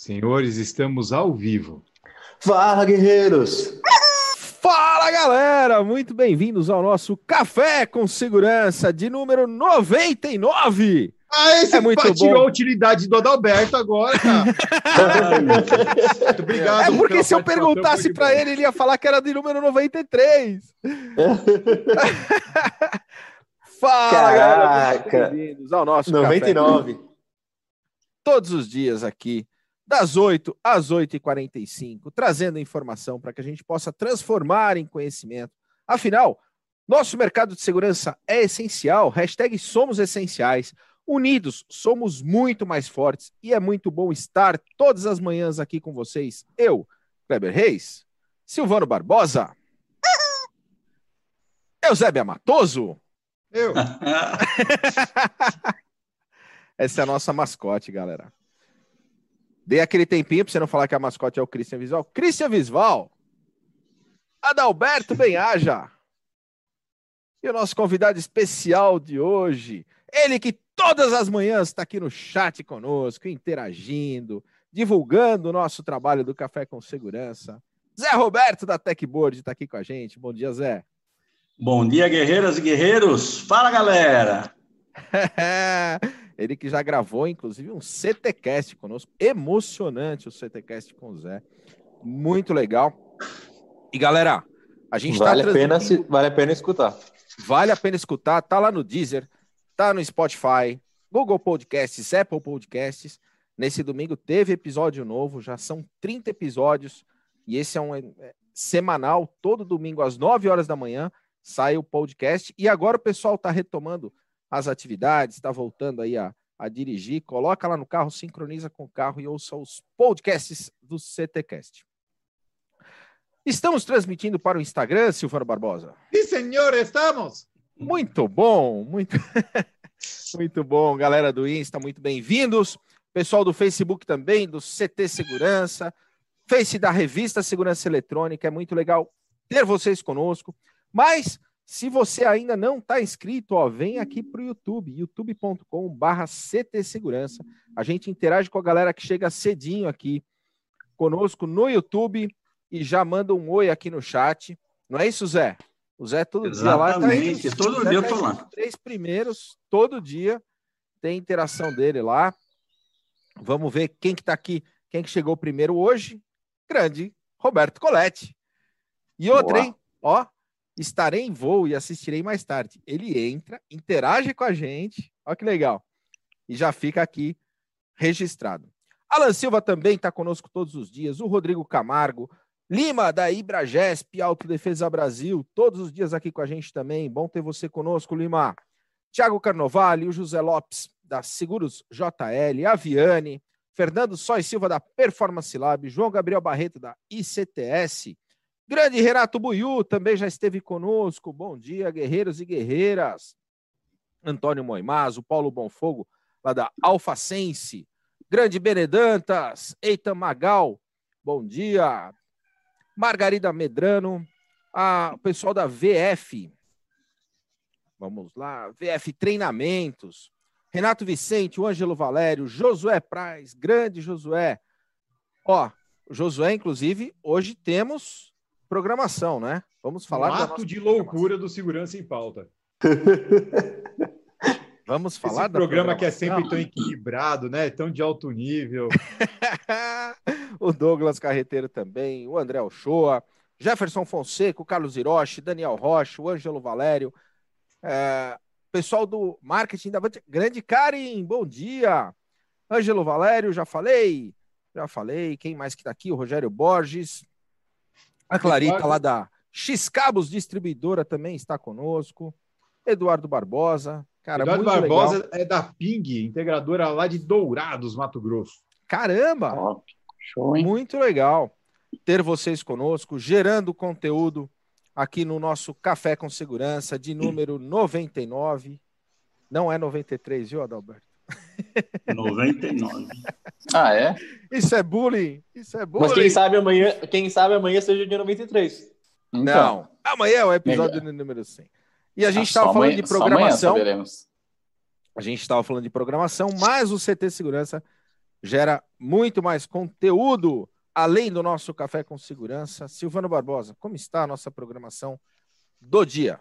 Senhores, estamos ao vivo. Fala, guerreiros! Fala, galera! Muito bem-vindos ao nosso Café com Segurança de número 99! Ah, esse é muito bom. tirou a utilidade do Adalberto agora, cara. muito obrigado. É porque se eu perguntasse para ele, ele ia falar que era de número 93. Fala, Caraca. galera! Bem-vindos ao nosso 99. Café. Todos os dias aqui das 8 às 8h45, trazendo informação para que a gente possa transformar em conhecimento. Afinal, nosso mercado de segurança é essencial, hashtag somos essenciais. Unidos, somos muito mais fortes e é muito bom estar todas as manhãs aqui com vocês. Eu, Kleber Reis, Silvano Barbosa, Eusébio Amatoso. Eu. Essa é a nossa mascote, galera. Dei aquele tempinho para você não falar que a mascote é o Christian Visval. Christian Visval. Adalberto Benhaja. E o nosso convidado especial de hoje, ele que todas as manhãs está aqui no chat conosco, interagindo, divulgando o nosso trabalho do Café com Segurança. Zé Roberto da Techboard está aqui com a gente. Bom dia, Zé. Bom dia, guerreiras e guerreiros. Fala, galera. Ele que já gravou, inclusive, um CTcast conosco. Emocionante o CTcast com o Zé. Muito legal. E galera, a gente tá vale tá a pena se, Vale a pena escutar. Vale a pena escutar. Tá lá no Deezer, tá no Spotify, Google Podcasts, Apple Podcasts. Nesse domingo teve episódio novo, já são 30 episódios. E esse é um é, semanal, todo domingo às 9 horas da manhã sai o podcast. E agora o pessoal está retomando as atividades, está voltando aí a, a dirigir, coloca lá no carro, sincroniza com o carro e ouça os podcasts do CTcast. Estamos transmitindo para o Instagram, Silvano Barbosa. Sim, senhor, estamos. Muito bom, muito, muito bom, galera do Insta, muito bem-vindos. Pessoal do Facebook também, do CT Segurança, Face da revista Segurança Eletrônica, é muito legal ter vocês conosco. Mas se você ainda não está inscrito, ó, vem aqui para o YouTube, youtube.com.br CT Segurança. A gente interage com a galera que chega cedinho aqui conosco no YouTube e já manda um oi aqui no chat. Não é isso, Zé? O Zé todo Exatamente. dia lá. Tá todo dia eu tô lá. Três primeiros, todo dia tem interação dele lá. Vamos ver quem que está aqui, quem que chegou primeiro hoje. Grande Roberto Coletti. E outra, Boa. hein? Ó, estarei em voo e assistirei mais tarde. Ele entra, interage com a gente, olha que legal, e já fica aqui registrado. Alan Silva também está conosco todos os dias, o Rodrigo Camargo, Lima, da Ibragesp, Autodefesa Brasil, todos os dias aqui com a gente também. Bom ter você conosco, Lima. Tiago Carnovale, o José Lopes, da Seguros JL, a Viane, Fernando Sois Silva, da Performance Lab, João Gabriel Barreto, da ICTS, Grande Renato Buiu também já esteve conosco. Bom dia, guerreiros e guerreiras. Antônio Moimazo, Paulo Bonfogo, lá da Alfacense. Grande Benedantas, Eitan Magal, bom dia. Margarida Medrano, a, o pessoal da VF. Vamos lá, VF Treinamentos. Renato Vicente, o Ângelo Valério, Josué Praz, grande Josué. Ó, Josué, inclusive, hoje temos programação, né? Vamos falar. Um ato de loucura do Segurança em Pauta. Vamos falar Esse programa que é sempre tão equilibrado, né? Tão de alto nível. o Douglas Carreteiro também, o André Ochoa, Jefferson Fonseca, o Carlos Hiroshi, Daniel Rocha, o Ângelo Valério, é, pessoal do marketing da Grande Karen, bom dia. Ângelo Valério, já falei, já falei. Quem mais que tá aqui? O Rogério Borges, a Clarita lá da X Cabos Distribuidora também está conosco. Eduardo Barbosa. Cara, Eduardo Barbosa legal. é da Ping, integradora lá de Dourados, Mato Grosso. Caramba! Top. Show, hein? Muito legal ter vocês conosco, gerando conteúdo aqui no nosso Café com Segurança de número 99. Não é 93, viu, Adalberto? 99. Ah, é? Isso é bullying. Isso é bullying. Mas quem sabe amanhã, quem sabe amanhã seja o dia 93. Então, Não. Amanhã é o episódio é. número 100. E a gente estava ah, falando amanhã, de programação. A gente estava falando de programação, mas o CT Segurança gera muito mais conteúdo além do nosso Café com Segurança. Silvano Barbosa, como está a nossa programação do dia?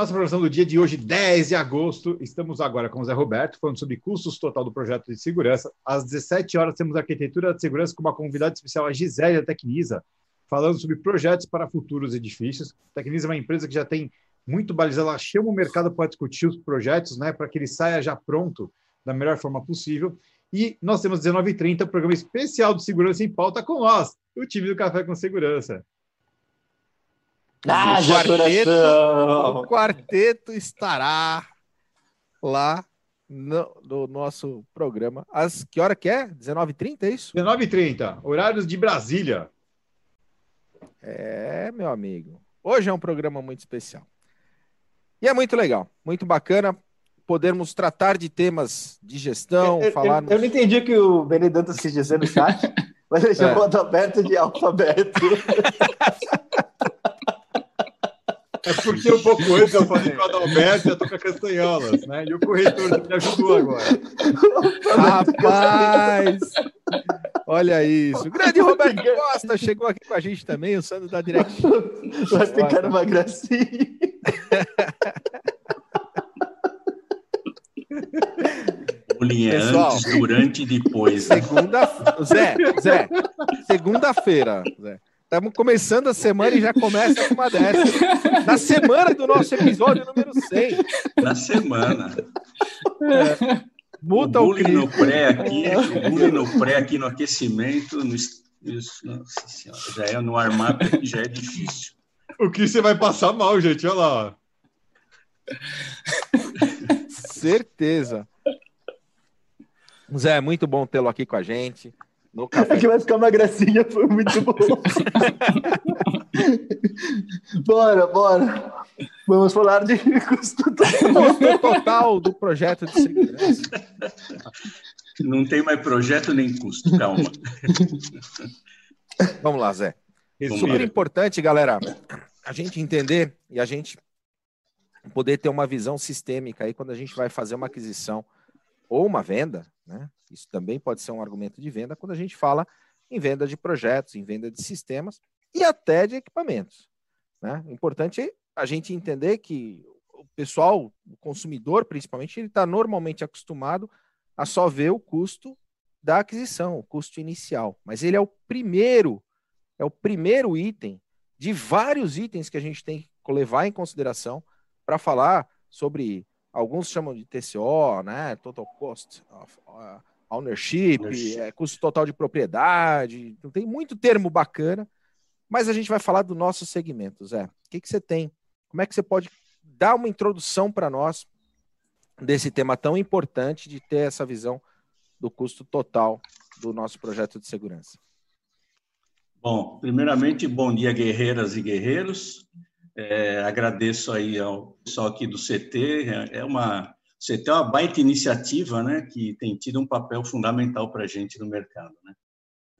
Nossa programação do dia de hoje, 10 de agosto, estamos agora com o Zé Roberto, falando sobre custos total do projeto de segurança. Às 17 horas temos arquitetura de segurança com uma convidada especial, a Gisele Tecnisa, falando sobre projetos para futuros edifícios. A Tecnisa é uma empresa que já tem muito balizada, ela chama o mercado para discutir os projetos, né, para que ele saia já pronto da melhor forma possível. E nós temos 19h30, programa especial de segurança em pauta com nós, o time do Café com Segurança. Ah, o, quarteto, o quarteto estará lá no, no, nosso programa. Às que hora que é? 19h30, é isso? 19h30, horários de Brasília. É, meu amigo. Hoje é um programa muito especial. E é muito legal, muito bacana podermos tratar de temas de gestão, eu, falar. Eu, eu, não entendi o que o Benedetto quis dizer no chat, mas ele chamou é. aberto de alfabeto. É porque um pouco antes eu falei com o Adalberto e eu tô com a Castanholas, né? E o corretor me ajudou agora. Rapaz! Olha isso. O grande Roberto Costa chegou aqui com a gente também, o Sandro da Direct. Vai ficar uma gracinha. Bullying é antes, durante e depois. Né? Segunda, Zé, Zé, segunda-feira, Zé. Estamos começando a semana e já começa com uma dessa. Na semana do nosso episódio número 100. Na semana. É, muda o, o no pré aqui, o bullying no pré aqui no aquecimento, no, isso, nossa senhora, já é no armário já é difícil. O que você vai passar mal, gente, olha lá. Certeza. Zé, muito bom tê-lo aqui com a gente. No café. que vai ficar uma gracinha, foi muito bom. bora, bora. Vamos falar de custo total. custo total do projeto de segurança. Não tem mais projeto nem custo, calma. Vamos lá, Zé. É super importante, galera, a gente entender e a gente poder ter uma visão sistêmica aí quando a gente vai fazer uma aquisição ou uma venda, né? Isso também pode ser um argumento de venda quando a gente fala em venda de projetos, em venda de sistemas e até de equipamentos. Né? Importante a gente entender que o pessoal, o consumidor principalmente, ele está normalmente acostumado a só ver o custo da aquisição, o custo inicial. Mas ele é o primeiro, é o primeiro item de vários itens que a gente tem que levar em consideração para falar sobre alguns chamam de TCO, né? Total Cost of uh, Ownership, é, custo total de propriedade. Então, tem muito termo bacana, mas a gente vai falar do nosso segmento, Zé. O que, que você tem? Como é que você pode dar uma introdução para nós desse tema tão importante de ter essa visão do custo total do nosso projeto de segurança? Bom, primeiramente, bom dia, guerreiras e guerreiros. É, agradeço aí ao pessoal aqui do CT. É, é uma CT é uma baita iniciativa, né, que tem tido um papel fundamental para a gente no mercado, né.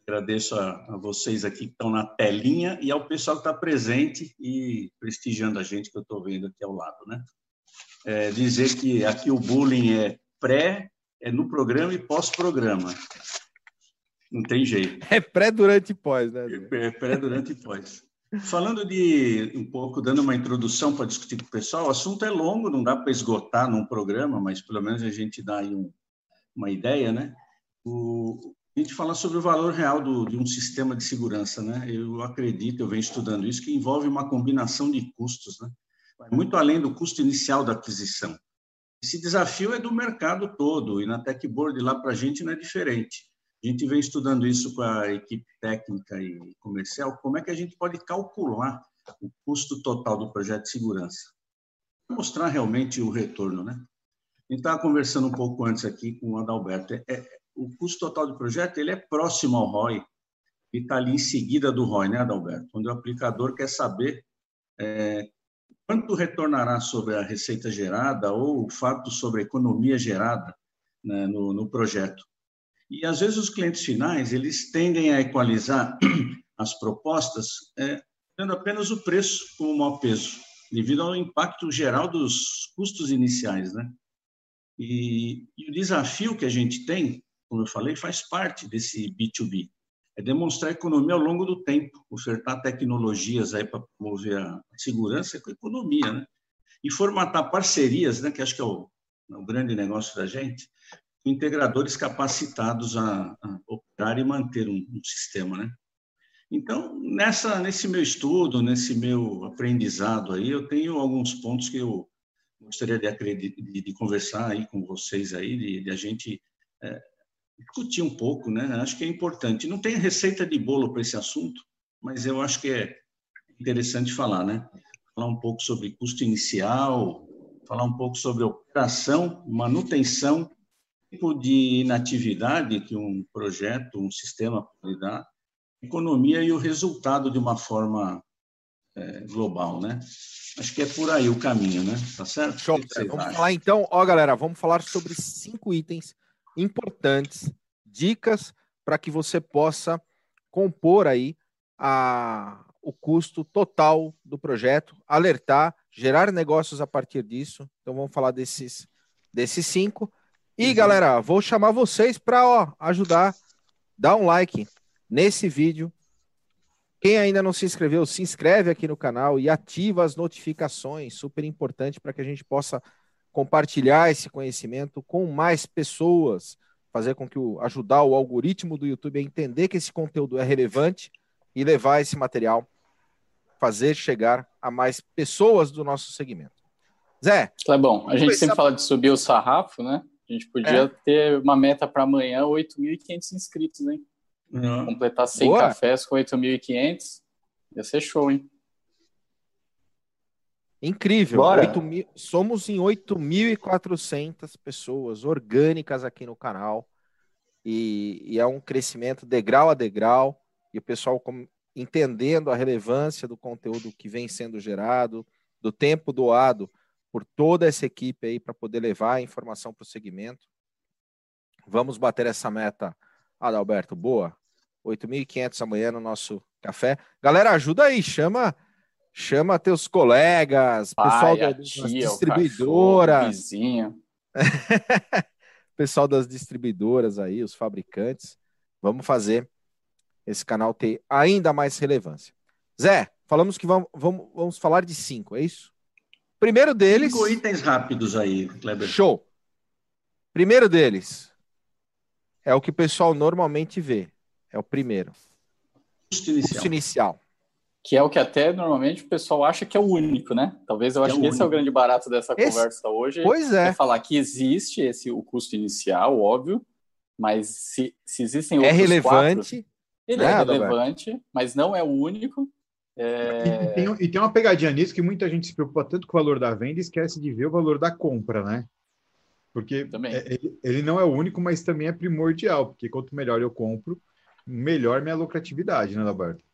Agradeço a, a vocês aqui que estão na telinha e ao pessoal que está presente e prestigiando a gente que eu estou vendo aqui ao lado, né. É, dizer que aqui o bullying é pré, é no programa e pós-programa. Não tem jeito. É pré, durante e pós, né? É pré, durante e pós. Falando de um pouco, dando uma introdução para discutir com o pessoal, o assunto é longo, não dá para esgotar num programa, mas pelo menos a gente dá aí um, uma ideia, né? O, a gente fala sobre o valor real do, de um sistema de segurança, né? Eu acredito, eu venho estudando isso, que envolve uma combinação de custos, né? Vai muito além do custo inicial da aquisição. Esse desafio é do mercado todo, e na Tech Board lá para a gente não é diferente. A gente vem estudando isso com a equipe técnica e comercial, como é que a gente pode calcular o custo total do projeto de segurança. Mostrar realmente o retorno, né? A gente estava conversando um pouco antes aqui com o Adalberto. É, o custo total do projeto ele é próximo ao ROI e está ali em seguida do ROI, né, Adalberto? Quando o aplicador quer saber é, quanto retornará sobre a receita gerada ou o fato sobre a economia gerada né, no, no projeto. E às vezes os clientes finais eles tendem a equalizar as propostas é, tendo apenas o preço como maior peso, devido ao impacto geral dos custos iniciais, né? E, e, o desafio que a gente tem como eu falei, faz parte desse B2B. É demonstrar economia ao longo do tempo, ofertar tecnologias aí para promover a segurança com a economia, né? E formatar parcerias, né? Que acho que é o, é o grande negócio da gente, integradores capacitados a, a operar e manter um, um, sistema, né? Então, nessa, nesse meu estudo, nesse meu aprendizado aí, eu tenho alguns pontos que eu gostaria de, de, de conversar aí com vocês aí, de, de a gente é, discutir um pouco, né? Acho que é importante. Não tem receita de bolo para esse assunto, mas eu acho que é interessante falar, né? Falar um pouco sobre custo inicial, falar um pouco sobre operação, manutenção, tipo de inatividade que um projeto, um sistema pode dar, economia e o resultado de uma forma é, global, né? Acho que é por aí o caminho, né? Tá certo? Show. Vamos acham? falar então, ó, galera, vamos falar sobre cinco itens importantes, dicas para que você possa compor aí a, o custo total do projeto, alertar, gerar negócios a partir disso. Então vamos falar desses, desses cinco. E uhum. galera, vou chamar vocês para ajudar, dar um like nesse vídeo. Quem ainda não se inscreveu, se inscreve aqui no canal e ativa as notificações, super importante para que a gente possa compartilhar esse conhecimento com mais pessoas, fazer com que o ajudar o algoritmo do YouTube a entender que esse conteúdo é relevante e levar esse material, fazer chegar a mais pessoas do nosso segmento. Zé. Tá bom. A gente sempre fala de subir o sarrafo, né? A gente podia é. ter uma meta para amanhã, 8.500 inscritos, hein? Uhum. Completar 100 Boa. cafés com 8.500. Ia ser show, hein? Incrível. Mil, somos em 8.400 pessoas orgânicas aqui no canal. E, e, é um crescimento degrau a degrau. E o pessoal com, entendendo a relevância do conteúdo que vem sendo gerado, do tempo doado por toda essa equipe aí para poder levar a informação para o segmento. Vamos bater essa meta, Adalberto. Boa. 8.500 amanhã no nosso café. Galera, ajuda aí, chama Chama teus colegas, Pai, pessoal da, das distribuidoras. Cachorro, pessoal das distribuidoras aí, os fabricantes. Vamos fazer esse canal ter ainda mais relevância. Zé, falamos que vamos, vamos, vamos falar de cinco, é isso? Primeiro deles. Cinco itens rápidos aí, Kleber. Show. Primeiro deles é o que o pessoal normalmente vê. É o primeiro. Custo inicial. Custo inicial que é o que até normalmente o pessoal acha que é o único, né? Talvez eu que acho é que esse é o grande barato dessa esse... conversa hoje. Pois é. é. falar que existe esse o custo inicial, óbvio, mas se, se existem é outros É relevante. Quatro, ele é, é relevante, mas não é o único. É... E, tem, e, tem, uma pegadinha nisso que muita gente se preocupa tanto com o valor da venda e esquece de ver o valor da compra, né? Porque é, ele, ele, não é o único, mas também é primordial, porque quanto melhor eu compro, melhor minha lucratividade, né, Roberto?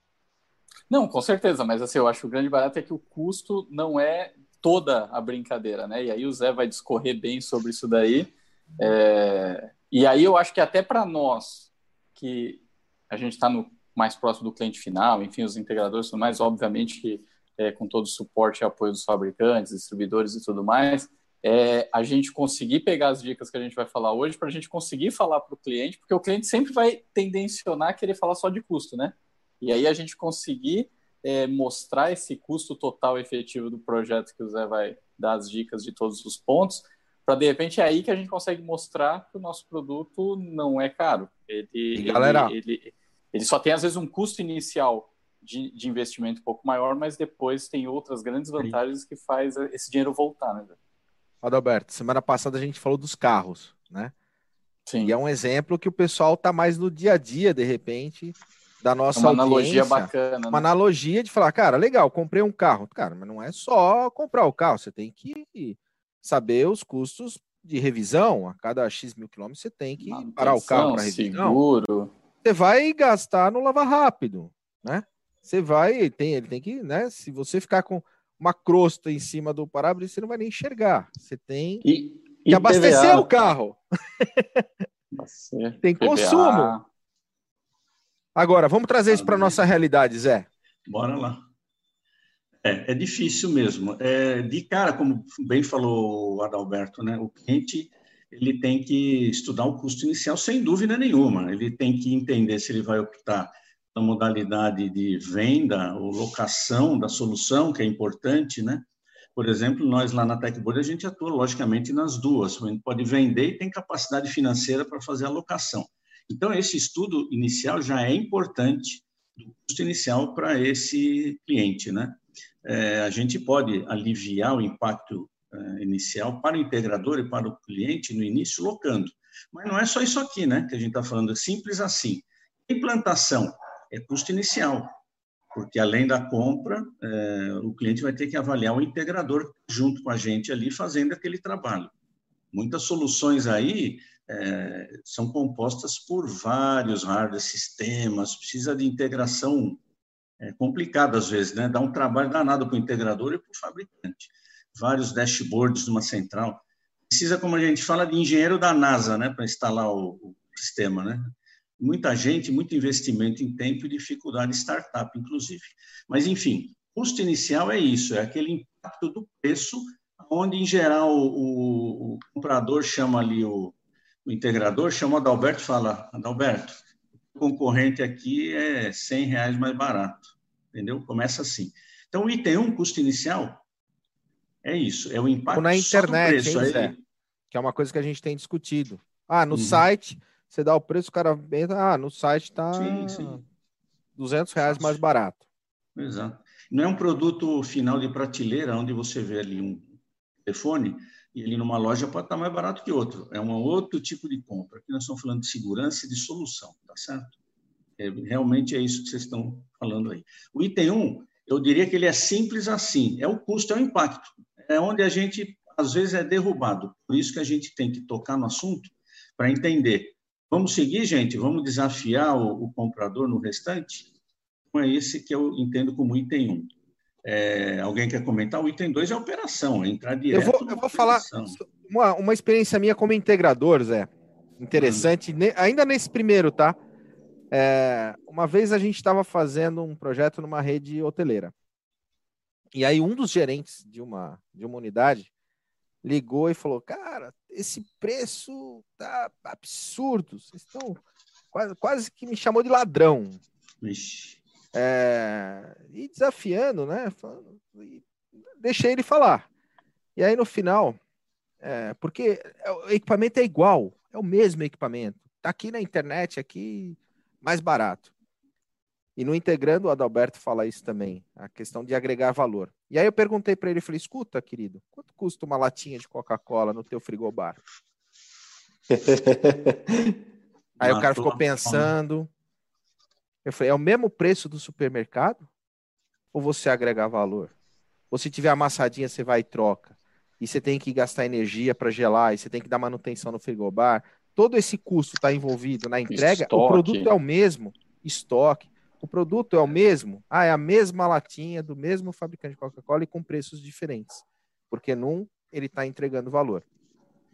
Não, com certeza, mas assim, eu acho que o grande barato é que o custo não é toda a brincadeira, né? E aí o Zé vai discorrer bem sobre isso daí. É... E aí eu acho que até para nós, que a gente está mais próximo do cliente final, enfim, os integradores tudo mais, obviamente que é, com todo o suporte e apoio dos fabricantes, distribuidores e tudo mais, é, a gente conseguir pegar as dicas que a gente vai falar hoje para a gente conseguir falar para o cliente, porque o cliente sempre vai tendencionar a querer falar só de custo, né? E aí a gente conseguir é, mostrar esse custo total efetivo do projeto que o Zé vai dar as dicas de todos os pontos, para de repente é aí que a gente consegue mostrar que o nosso produto não é caro. Ele, e galera, ele, ele, ele, só tem às vezes um custo inicial de, de, investimento um pouco maior, mas depois tem outras grandes vantagens que faz esse dinheiro voltar, né? Adalberto, semana passada a gente falou dos carros, né? Sim. E é um exemplo que o pessoal tá mais no dia a dia, de repente, da nossa uma analogia bacana. Uma né? analogia de falar, cara, legal, comprei um carro. Cara, mas não é só comprar o carro, você tem que saber os custos de revisão. A cada X mil quilômetros você tem que Manutenção, parar o carro para revisão. Seguro. Você vai gastar no lavar rápido, né? Você vai, tem, ele tem que, né? Se você ficar com uma crosta em cima do para-brisa, você não vai nem enxergar. Você tem e, que abastecer o carro. tem PVA. consumo. Agora, vamos trazer isso para a nossa realidade, Zé. Bora lá. É, é difícil mesmo. É, de cara, como bem falou o Adalberto, né, o cliente ele tem que estudar o custo inicial, sem dúvida nenhuma. Ele tem que entender se ele vai optar na modalidade de venda ou locação da solução, que é importante, né? Por exemplo, nós lá na TechBoard, a gente atua, logicamente, nas duas. A gente pode vender e tem capacidade financeira para fazer a locação. Então, esse estudo inicial já é importante do custo inicial para esse cliente, né? É, a gente pode aliviar o impacto inicial para o integrador e para o cliente no início, locando. Mas não é só isso aqui, né? Que a gente está falando, é simples assim. Implantação é custo inicial, porque além da compra, é, o cliente vai ter que avaliar o integrador junto com a gente ali fazendo aquele trabalho. Muitas soluções aí é, são compostas por vários hardware sistemas, precisa de integração é, complicada às vezes, né? Dá um trabalho danado para o integrador e para o fabricante. Vários dashboards numa central. Precisa, como a gente fala, de engenheiro da NASA, né? Para instalar o, o sistema, né? Muita gente, muito investimento em tempo e dificuldade de startup, inclusive. Mas, enfim, custo inicial é isso, é aquele impacto do preço, onde, em geral, o, o comprador chama ali o, o integrador, chama o Adalberto e fala, Adalberto, o concorrente aqui é 100 reais mais barato, entendeu? Começa assim. Então, o item 1, custo inicial, é isso, é o impacto Ou na internet, preço. Hein, Zé? Que é uma coisa que a gente tem discutido. Ah, no uhum. site, você dá o preço, o cara entra, ah, no site está 200 reais mais barato. Exato. Não é um produto final de prateleira, onde você vê ali um telefone, e ele numa loja pode estar mais barato que outro. É um outro tipo de compra. Aqui nós estamos falando de segurança e de solução, tá certo? É, realmente é isso que vocês estão falando aí. O item 1, eu diria que ele é simples assim. É o custo, é o impacto. É onde a gente, às vezes, é derrubado. Por isso que a gente tem que tocar no assunto para entender. Vamos seguir, gente? Vamos desafiar o, o comprador no restante? Então, é esse que eu entendo como item 1. É, alguém quer comentar? O item 2 é a operação, é entrar direto. Eu vou, eu vou falar uma, uma experiência minha como integrador, Zé. Interessante, hum. ne, ainda nesse primeiro, tá? É, uma vez a gente estava fazendo um projeto numa rede hoteleira. E aí um dos gerentes de uma, de uma unidade ligou e falou: Cara, esse preço tá absurdo. Vocês estão quase, quase que me chamou de ladrão. Vixe. É, e desafiando, né? E deixei ele falar. E aí no final, é, porque o equipamento é igual, é o mesmo equipamento. Tá aqui na internet, aqui mais barato. E no integrando, o Adalberto fala isso também, a questão de agregar valor. E aí eu perguntei para ele, falei, escuta, querido, quanto custa uma latinha de Coca-Cola no teu frigobar? aí o cara ficou pensando, eu falei, é o mesmo preço do supermercado? Ou você agregar valor? Ou se tiver amassadinha, você vai e troca. E você tem que gastar energia para gelar, e você tem que dar manutenção no frigobar. Todo esse custo está envolvido na entrega, estoque. o produto é o mesmo, estoque. O produto é o mesmo? Ah, é a mesma latinha do mesmo fabricante de Coca-Cola e com preços diferentes. Porque num ele está entregando valor.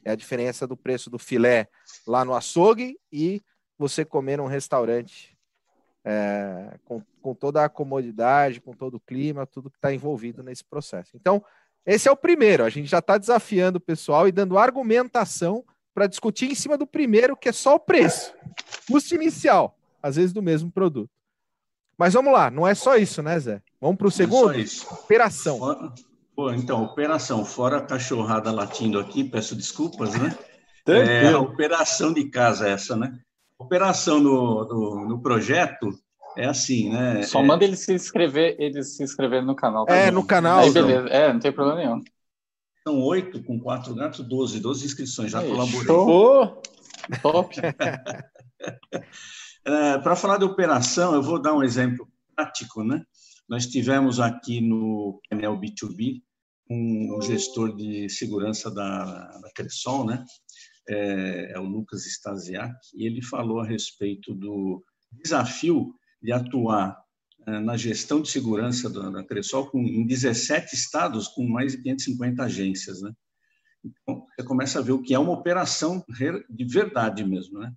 É a diferença do preço do filé lá no açougue e você comer num restaurante é, com, com toda a comodidade, com todo o clima, tudo que está envolvido nesse processo. Então, esse é o primeiro. A gente já está desafiando o pessoal e dando argumentação para discutir em cima do primeiro, que é só o preço, custo inicial, às vezes do mesmo produto. Mas vamos lá, não é só isso, né, Zé? Vamos para o segundo? É operação. Fora, pô, então, operação, fora a cachorrada latindo aqui, peço desculpas, né? É a operação de casa essa, né? Operação no, no, no projeto é assim, né? Só é... manda ele se inscrever, ele se inscrever no canal. Tá é, no canal. Aí, beleza. É, não tem problema nenhum. São oito com quatro gatos, doze, doze inscrições, já Aí, colaborei. Show. Top! é, Para falar de operação, eu vou dar um exemplo prático, né? Nós tivemos aqui no painel B2B um gestor de segurança da, da Cressol, né? é, é o Lucas Stasiak, e ele falou a respeito do desafio de atuar é, na gestão de segurança da, da Cressol com, em 17 estados com mais de 550 agências, né? Então, você começa a ver o que é uma operação de verdade mesmo, né?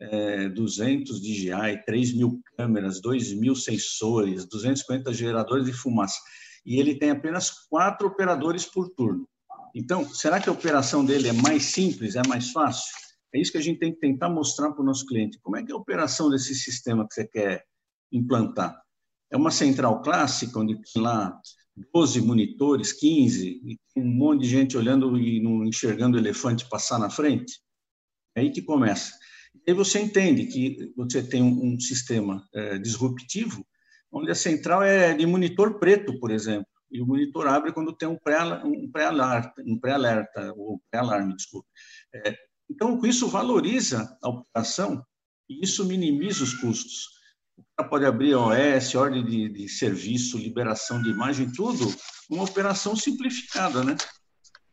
É, 200 DJI, 3 mil câmeras, 2 mil sensores, 250 geradores de fumaça. E ele tem apenas quatro operadores por turno. Então, será que a operação dele é mais simples, é mais fácil? É isso que a gente tem que tentar mostrar para o nosso cliente. Como é que é a operação desse sistema que você quer implantar? É uma central clássica, onde tem lá 12 monitores, 15, e um monte de gente olhando e não enxergando o elefante passar na frente? É aí que começa. E aí você entende que você tem um, um sistema é, disruptivo, onde a central é de monitor preto, por exemplo, e o monitor abre quando tem um pré-alerta, um pré-alerta, um pré-alerta ou pré-alarme, desculpe. É, então, isso valoriza a operação e isso minimiza os custos. O cara pode abrir OS, ordem de, de serviço, liberação de imagem, tudo, uma operação simplificada, né?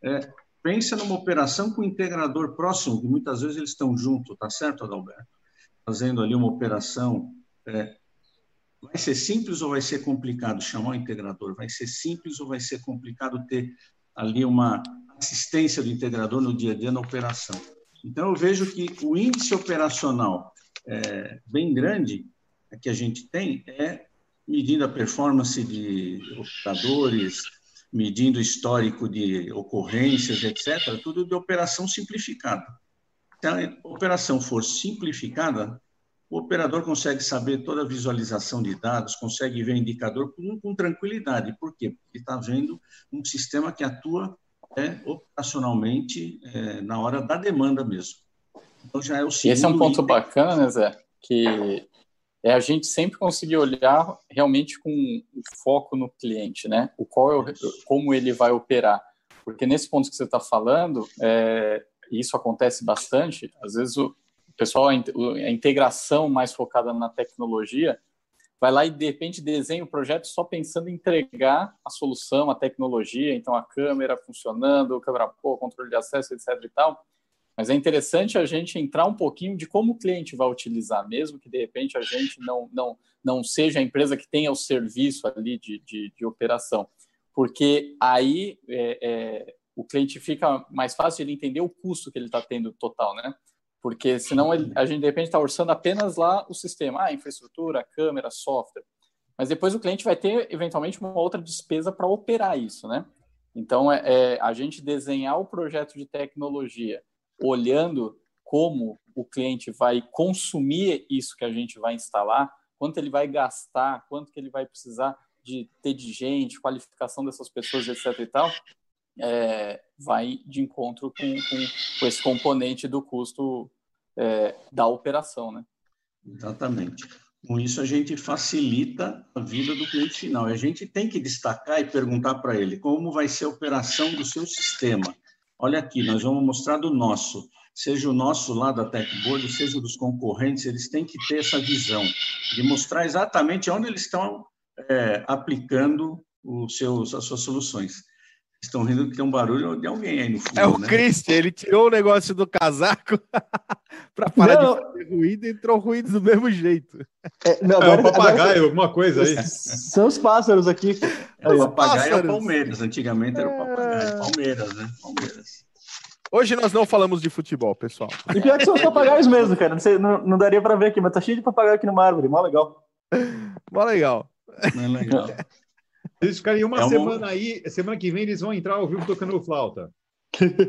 É, pensa numa operação com integrador próximo, que muitas vezes eles estão juntos, tá certo, Adalberto? Fazendo ali uma operação. É, vai ser simples ou vai ser complicado chamar o integrador? Vai ser simples ou vai ser complicado ter ali uma assistência do integrador no dia a dia na operação? Então, eu vejo que o índice operacional é, bem grande que a gente tem é medindo a performance de operadores, medindo histórico de ocorrências, etc., tudo de operação simplificada. Se a operação for simplificada, o operador consegue saber toda a visualização de dados, consegue ver o indicador com, com tranquilidade. Por quê? Porque está vendo um sistema que atua é, operacionalmente é, na hora da demanda mesmo. Então já é o segundo. Esse é um ponto item. bacana, né, Zé? Que é a gente sempre conseguir olhar realmente com foco no cliente, né? O qual é o, como ele vai operar. Porque nesse ponto que você está falando, é, isso acontece bastante. Às vezes o pessoal, a integração mais focada na tecnologia, vai lá e de repente desenha o projeto só pensando em entregar a solução, a tecnologia, então a câmera funcionando, o câmera pô, controle de acesso, etc e tal. Mas é interessante a gente entrar um pouquinho de como o cliente vai utilizar, mesmo que de repente a gente não não não seja a empresa que tenha o serviço ali de, de, de operação, porque aí é, é, o cliente fica mais fácil ele entender o custo que ele está tendo total, né? porque senão ele, a gente de repente está orçando apenas lá o sistema, a infraestrutura, câmera, software. Mas depois o cliente vai ter eventualmente uma outra despesa para operar isso, né? Então é, é, a gente desenhar o projeto de tecnologia olhando como o cliente vai consumir isso que a gente vai instalar, quanto ele vai gastar, quanto que ele vai precisar de ter de gente, qualificação dessas pessoas, etc. e tal, é, vai de encontro com, com, com, esse componente do custo é, da operação, né? Exatamente. Com isso, a gente facilita a vida do cliente final. A gente tem que destacar e perguntar para ele como vai ser a operação do seu sistema. Olha aqui, nós vamos mostrar do nosso. Seja o nosso lá da TechBoard, seja dos concorrentes, eles têm que ter essa visão de mostrar exatamente onde eles estão é, aplicando os seus, as suas soluções. Estão rindo que tem um barulho de alguém aí no fundo. É o né? Christian, ele tirou o negócio do casaco para parar não. de fazer ruído e entrou ruído do mesmo jeito. É, não, agora, é o papagaio, agora... alguma coisa aí. São os pássaros aqui. É, o papagaio é o Palmeiras. Antigamente era o papagaio. É. Palmeiras, né? Palmeiras. Hoje nós não falamos de futebol, pessoal. E pior que são os papagaios mesmo, cara. Não, sei, não, não daria para ver aqui, mas tá cheio de papagaio aqui numa árvore. Mó legal. Mó legal. Mó legal. Eles ficarem uma é semana aí, semana que vem eles vão entrar ao vivo tocando flauta.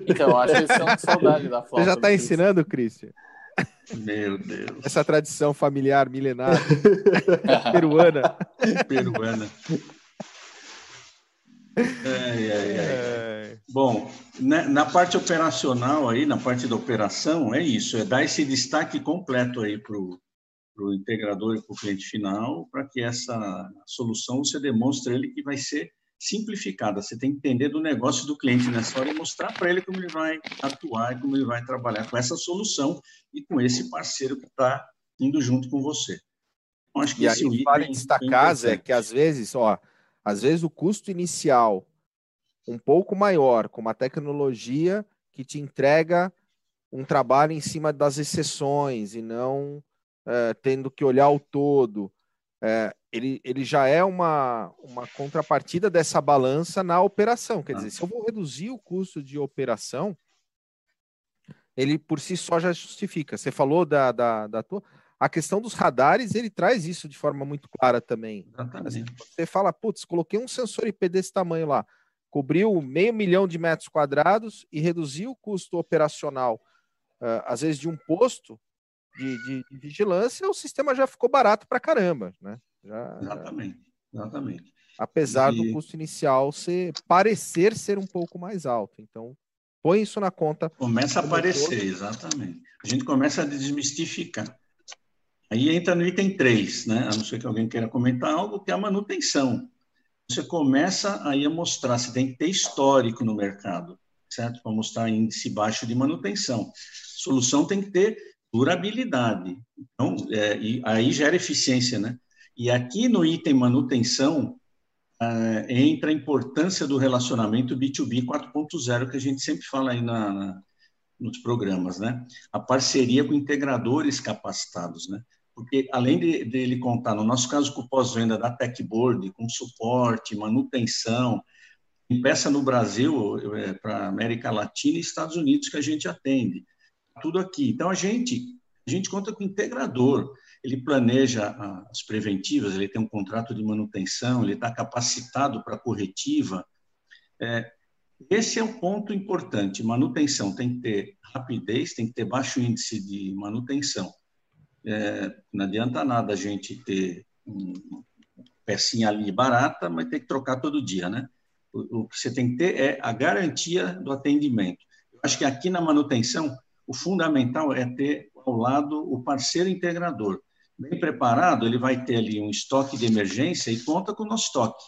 Então, acho que eles estão com saudade da flauta. Você já está ensinando, Cristian? Meu Deus. Essa tradição familiar milenar peruana. Peruana. Ai, ai, ai. Bom, na, né, na, parte operacional aí, na parte da operação, é isso, é dar esse destaque completo aí para o para o integrador e para o cliente final, para que essa solução você demonstre ele que vai ser simplificada. Você tem que entender do negócio do cliente nessa hora e mostrar para ele como ele vai atuar e como ele vai trabalhar com essa solução e com esse parceiro que está indo junto com você. Então, acho que e aí vale destacar, Zé, que às vezes, ó, às vezes o custo inicial um pouco maior com uma tecnologia que te entrega um trabalho em cima das exceções e não é, tendo que olhar o todo, é, ele, ele já é uma, uma contrapartida dessa balança na operação. Quer dizer, se eu vou reduzir o custo de operação, ele por si só já justifica. Você falou da, da, da tua. A questão dos radares, ele traz isso de forma muito clara também. Assim, você fala, putz, coloquei um sensor IP desse tamanho lá. cobriu meio milhão de metros quadrados e reduziu o custo operacional, uh, às vezes de um posto de, de, de, vigilância, o sistema já ficou barato para caramba, né? Já, exatamente, exatamente. Apesar e... do custo inicial ser parecer ser um pouco mais alto. Então, põe isso na conta. Começa a aparecer, exatamente. A gente começa a desmistificar. Aí entra no item 3, né? A não ser que alguém queira comentar algo, que é a manutenção você começa aí a mostrar, você tem que ter histórico no mercado, certo? Para mostrar índice baixo de manutenção. A solução tem que ter durabilidade. Então, é, aí gera eficiência, né? E aqui no item manutenção, é, entra a importância do relacionamento B2B 4.0, que a gente sempre fala aí na, na, nos programas, né? A parceria com integradores capacitados, né? porque além de, de contar, no nosso caso, com pós-venda da Techboard, com suporte, manutenção, peça no Brasil, é, para América Latina e Estados Unidos que a gente atende, tudo aqui. Então a gente a gente conta com integrador, ele planeja as preventivas, ele tem um contrato de manutenção, ele está capacitado para corretiva. É, esse é um ponto importante. Manutenção tem que ter rapidez, tem que ter baixo índice de manutenção é, não adianta nada a gente ter um, pecinha ali barata, mas ter que trocar todo dia, né? O, o, que você tem que ter é a garantia do atendimento. Eu acho que aqui na manutenção, o fundamental é ter ao lado o parceiro integrador. Bem preparado, ele vai ter ali um estoque de emergência e conta com o nosso estoque.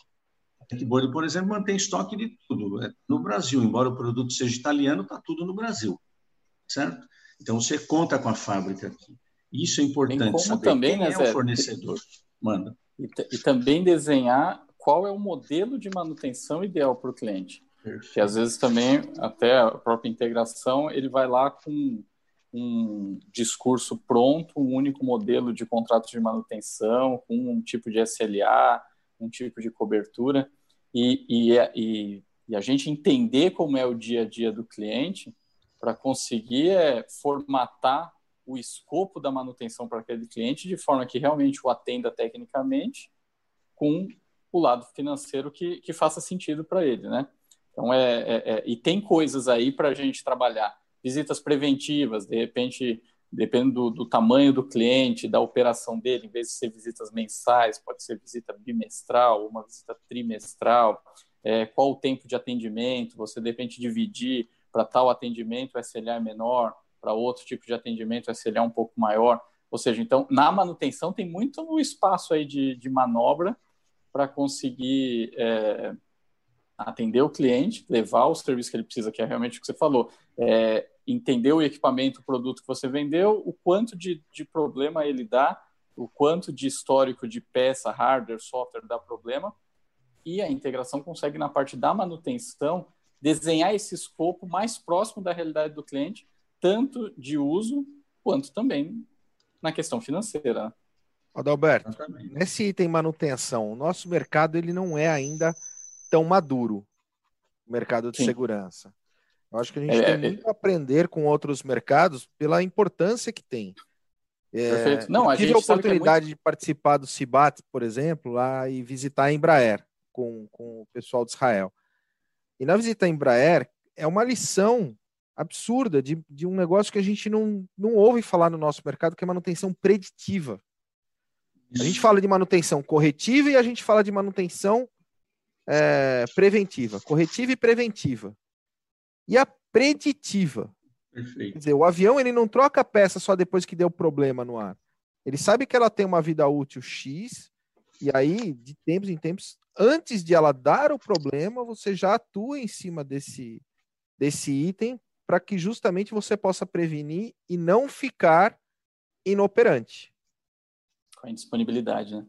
A Techboard, por exemplo, mantém estoque de tudo. É no Brasil, embora o produto seja italiano, está tudo no Brasil, certo? Então, você conta com a fábrica aqui. Isso é importante como saber também, quem né, é Zé, o fornecedor. Manda. E, e, também desenhar qual é o modelo de manutenção ideal para o cliente. Que às vezes também, até a própria integração, ele vai lá com um discurso pronto, um único modelo de contrato de manutenção, com um tipo de SLA, um tipo de cobertura, e, e, e, e a gente entender como é o dia a dia do cliente para conseguir é, formatar o escopo da manutenção para aquele cliente de forma que realmente o atenda tecnicamente com o lado financeiro que, que faça sentido para ele, né? Então, é, é, é, e tem coisas aí para a gente trabalhar. Visitas preventivas, de repente, dependendo do, do, tamanho do cliente, da operação dele, em vez de ser visitas mensais, pode ser visita bimestral, uma visita trimestral. É, qual o tempo de atendimento? Você, de repente, dividir para tal atendimento, o SLA é menor, para outro tipo de atendimento, SLA é um pouco maior. Ou seja, então, na manutenção tem muito espaço aí de, de manobra para conseguir é, atender o cliente, levar o serviço que ele precisa, que é realmente o que você falou, é, entender o equipamento, o produto que você vendeu, o quanto de, de problema ele dá, o quanto de histórico de peça, hardware, software dá problema, e a integração consegue, na parte da manutenção, desenhar esse escopo mais próximo da realidade do cliente tanto de uso quanto também na questão financeira. Adalberto, nesse item manutenção, o nosso mercado ele não é ainda tão maduro, o mercado de Sim. segurança. Eu acho que a gente é, tem é, muito a aprender com outros mercados pela importância que tem. É, Perfeito. Não, a tive a é oportunidade muito... de participar do Cibat, por exemplo, lá e visitar a Embraer com, com o pessoal de Israel. E na visita à Embraer, é uma lição absurda de, de um negócio que a gente não, não ouve falar no nosso mercado, que é manutenção preditiva. A gente fala de manutenção corretiva e a gente fala de manutenção é, preventiva, corretiva e preventiva. E a preditiva. Perfeito. Quer dizer, o avião ele não troca a peça só depois que deu problema no ar. Ele sabe que ela tem uma vida útil X, e aí, de tempos em tempos, antes de ela dar o problema, você já atua em cima desse, desse item para que justamente você possa prevenir e não ficar inoperante. Com a indisponibilidade, né?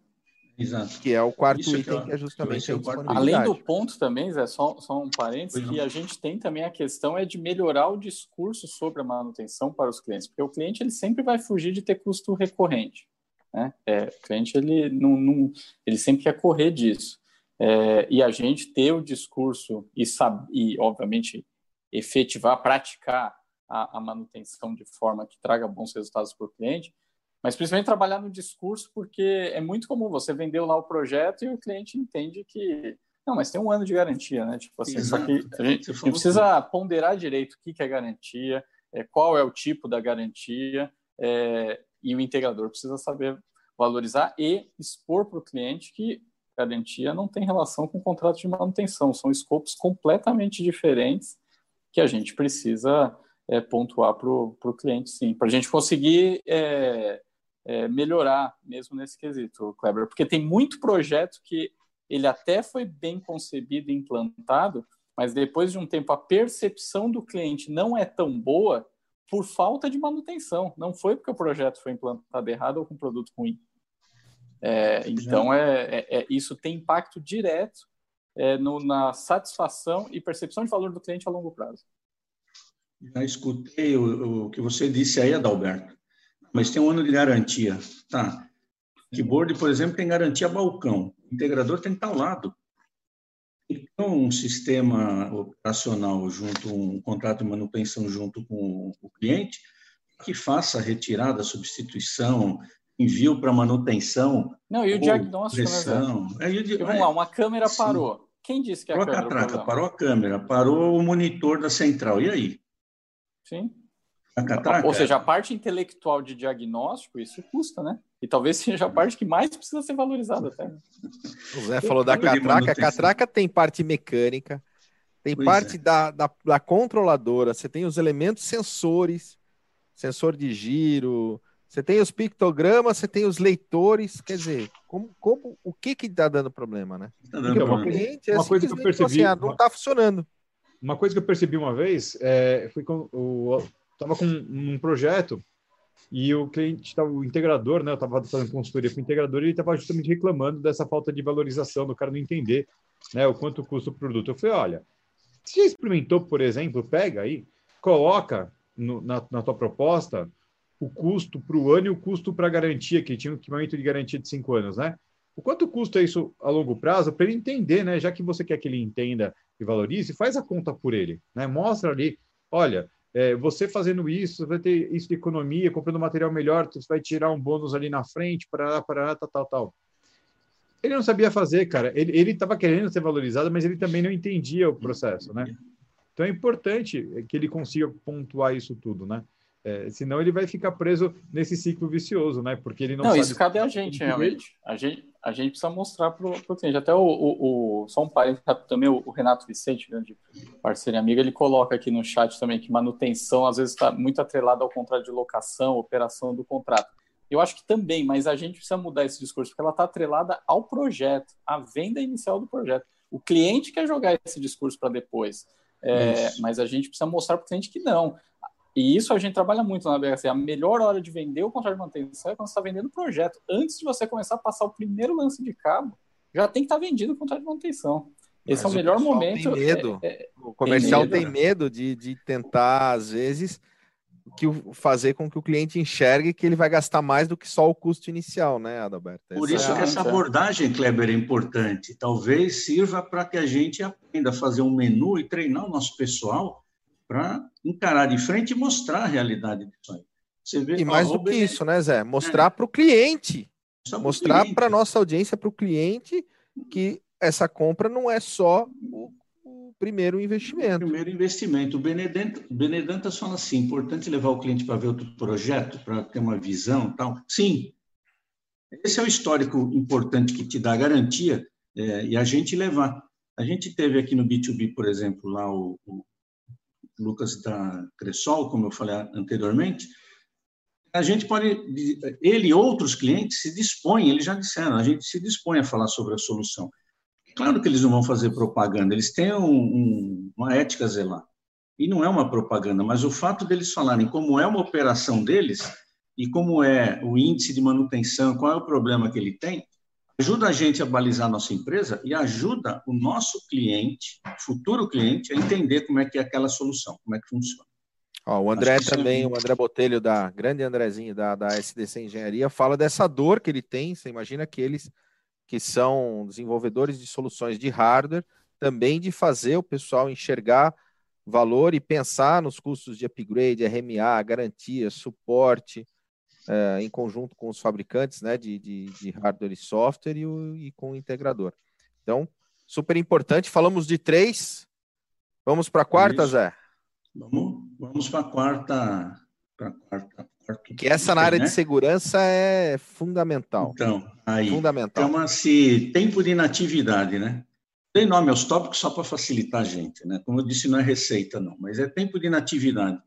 Exato. Que é o quarto Isso item, que, é justamente que a Além do ponto também, Zé, só, só um parênteses, que a gente tem também a questão é de melhorar o discurso sobre a manutenção para os clientes, porque o cliente ele sempre vai fugir de ter custo recorrente. Né? É, o cliente ele, não, não, ele sempre quer correr disso. É, e a gente ter o discurso e, e obviamente, efetivar, praticar a, a manutenção de forma que traga bons resultados para o cliente, mas principalmente trabalhar no discurso, porque é muito comum você vender lá o projeto e o cliente entende que Não, mas tem um ano de garantia, né? Tipo assim, só que a gente, a gente precisa ponderar direito o que, que é garantia, é, qual é o tipo da garantia, é, e o integrador precisa saber valorizar e expor para o cliente que garantia não tem relação com o contrato de manutenção, são escopos completamente diferentes que a gente precisa é, pontuar para o cliente, sim, para a gente conseguir é, é, melhorar mesmo nesse quesito, Kleber, porque tem muito projeto que ele até foi bem concebido e implantado, mas depois de um tempo a percepção do cliente não é tão boa por falta de manutenção, não foi porque o projeto foi implantado errado ou com produto ruim. É, então, é, é, é, isso tem impacto direto é, no, na satisfação e percepção de valor do cliente a longo prazo. Já escutei o, o que você disse aí, Adalberto, mas tem um ano de garantia. Tá. Keyboard, por exemplo, tem garantia balcão. O integrador tem que estar ao lado. Então, um sistema operacional junto, um contrato de manutenção junto com o cliente, que faça a retirada, a substituição, envio para manutenção. Não, e o diagnóstico, né, pressão. né? É, Vamos lá, uma câmera sim. parou. Quem disse que a parou câmera a catraca, parou a câmera, parou o monitor da central. E aí? Sim. A catraca, Ou seja, a parte intelectual de diagnóstico, isso custa, né? E talvez seja a parte que mais precisa ser valorizada até. O Zé falou da catraca. A catraca tem parte mecânica, tem pois parte é. da, da, da controladora, você tem os elementos sensores, sensor de giro, você tem os pictogramas, você tem os leitores, quer dizer, como, como o que que está dando problema, né? Tá dando problema. Cliente, é uma coisa que eu percebi, assim, ah, não está funcionando. Uma coisa que eu percebi uma vez é, foi quando o estava com um projeto e o cliente, o integrador, né? Eu estava fazendo consultoria com o integrador e ele estava justamente reclamando dessa falta de valorização, do cara não entender, né? O quanto custa o produto. Eu falei, olha, você experimentou, por exemplo, pega aí, coloca no, na, na tua proposta o custo para o ano e o custo para a garantia, que tinha um equipamento de garantia de cinco anos, né? O quanto custa isso a longo prazo para ele entender, né? Já que você quer que ele entenda e valorize, faz a conta por ele, né? Mostra ali, olha, é, você fazendo isso, vai ter isso de economia, comprando material melhor, você vai tirar um bônus ali na frente, para para tal, tal, tal. Ele não sabia fazer, cara. Ele estava querendo ser valorizado, mas ele também não entendia o processo, né? Então é importante que ele consiga pontuar isso tudo, né? É, senão ele vai ficar preso nesse ciclo vicioso, né? Porque ele não, não sabe. isso cabe a gente, realmente. A gente, a gente precisa mostrar para o cliente. Até o, o, o, só um parênteses também, o, o Renato Vicente, grande parceiro e amigo, ele coloca aqui no chat também que manutenção às vezes está muito atrelada ao contrato de locação, operação do contrato. Eu acho que também, mas a gente precisa mudar esse discurso, porque ela está atrelada ao projeto, à venda inicial do projeto. O cliente quer jogar esse discurso para depois. É, mas a gente precisa mostrar para o cliente que não. E isso a gente trabalha muito na BHC. A melhor hora de vender o contrato de manutenção é quando você está vendendo o projeto. Antes de você começar a passar o primeiro lance de cabo, já tem que estar tá vendido o contrato de manutenção. Esse Mas é o melhor momento. Tem medo. É, é, o comercial tem medo, tem medo de, de tentar, às vezes, que fazer com que o cliente enxergue que ele vai gastar mais do que só o custo inicial, né, Adalberto? Por isso é que essa abordagem, Kleber, é importante. Talvez sirva para que a gente aprenda a fazer um menu e treinar o nosso pessoal para encarar de frente e mostrar a realidade disso aí. Você vê, e mais do que isso, né, Zé? Mostrar é. para o cliente. Mostrar para a nossa audiência, para o cliente, que essa compra não é só o, o primeiro investimento. O primeiro investimento. O Benedantas, Benedantas fala assim: importante levar o cliente para ver outro projeto, para ter uma visão tal. Sim. Esse é o histórico importante que te dá garantia é, e a gente levar. A gente teve aqui no B2B, por exemplo, lá o, o Lucas da Cressol, como eu falei anteriormente, a gente pode, ele e outros clientes se dispõem, eles já disseram, a gente se dispõe a falar sobre a solução. Claro que eles não vão fazer propaganda, eles têm um, um, uma ética a zelar. E não é uma propaganda, mas o fato deles falarem como é uma operação deles e como é o índice de manutenção, qual é o problema que ele tem, ajuda a gente a balizar a nossa empresa e ajuda o nosso cliente, futuro cliente, a entender como é que é aquela solução, como é que funciona. Ó, o André também, é... o André Botelho, da grande Andrezinho da, da SDC Engenharia, fala dessa dor que ele tem. Você imagina aqueles que são desenvolvedores de soluções de hardware, também de fazer o pessoal enxergar valor e pensar nos custos de upgrade, RMA, garantia, suporte, é, em conjunto com os fabricantes né, de, de, de hardware e software e, o, e, com o integrador. Então, super importante. Falamos de três. Vamos para a quarta, Isso. Zé? Vamos, vamos para a quarta. Pra quarta, que essa na área né? de segurança é fundamental. Então, aí fundamental. chama-se tempo de inatividade, né? Tem nome aos tópicos só para facilitar a gente, né? Como eu disse, não é receita, não, mas é tempo de inatividade.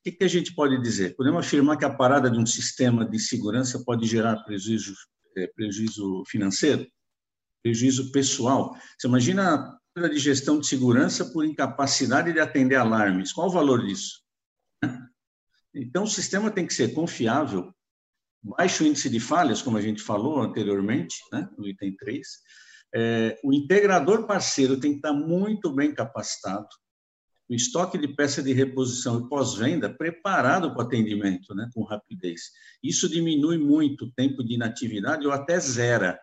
O que, a gente pode dizer? Podemos afirmar que a parada de um sistema de segurança pode gerar prejuízo, é, prejuízo financeiro, prejuízo pessoal. Você imagina a de gestão de segurança por incapacidade de atender alarmes. Qual o valor disso? Então, o sistema tem que ser confiável, baixo índice de falhas, como a gente falou anteriormente, né, no item 3, é, o integrador parceiro tem que estar muito bem capacitado, o estoque de peça de reposição e pós-venda preparado para o atendimento, né, com rapidez. Isso diminui muito o tempo de inatividade ou até zera,